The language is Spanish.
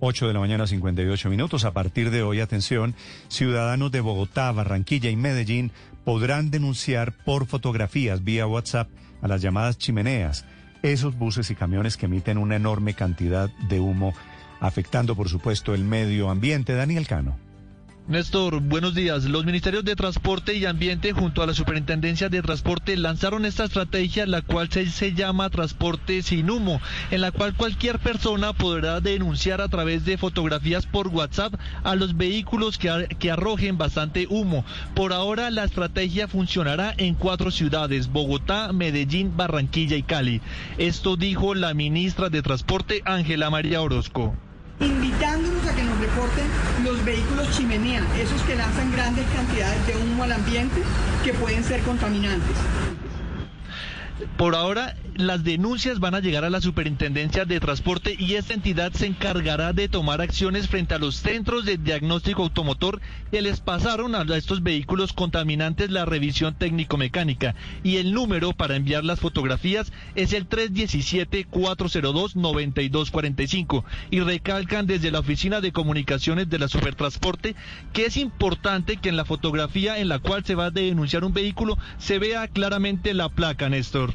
8 de la mañana, 58 minutos. A partir de hoy, atención, ciudadanos de Bogotá, Barranquilla y Medellín podrán denunciar por fotografías vía WhatsApp a las llamadas chimeneas, esos buses y camiones que emiten una enorme cantidad de humo, afectando, por supuesto, el medio ambiente. Daniel Cano. Néstor, buenos días. Los ministerios de Transporte y Ambiente junto a la Superintendencia de Transporte lanzaron esta estrategia, la cual se, llama Transporte sin humo, en la cual cualquier persona podrá denunciar a través de fotografías por WhatsApp a los vehículos que, que arrojen bastante humo. Por ahora la estrategia funcionará en cuatro ciudades, Bogotá, Medellín, Barranquilla y Cali. Esto dijo la ministra de Transporte, Ángela María Orozco los vehículos chimenea, esos que lanzan grandes cantidades de humo al ambiente que pueden ser contaminantes. Por ahora, las denuncias van a llegar a la Superintendencia de Transporte y esta entidad se encargará de tomar acciones frente a los centros de diagnóstico automotor que les pasaron a estos vehículos contaminantes la revisión técnico-mecánica. Y el número para enviar las fotografías es el 317-402-9245. Y recalcan desde la Oficina de Comunicaciones de la Supertransporte que es importante que en la fotografía en la cual se va a denunciar un vehículo se vea claramente la placa, Néstor.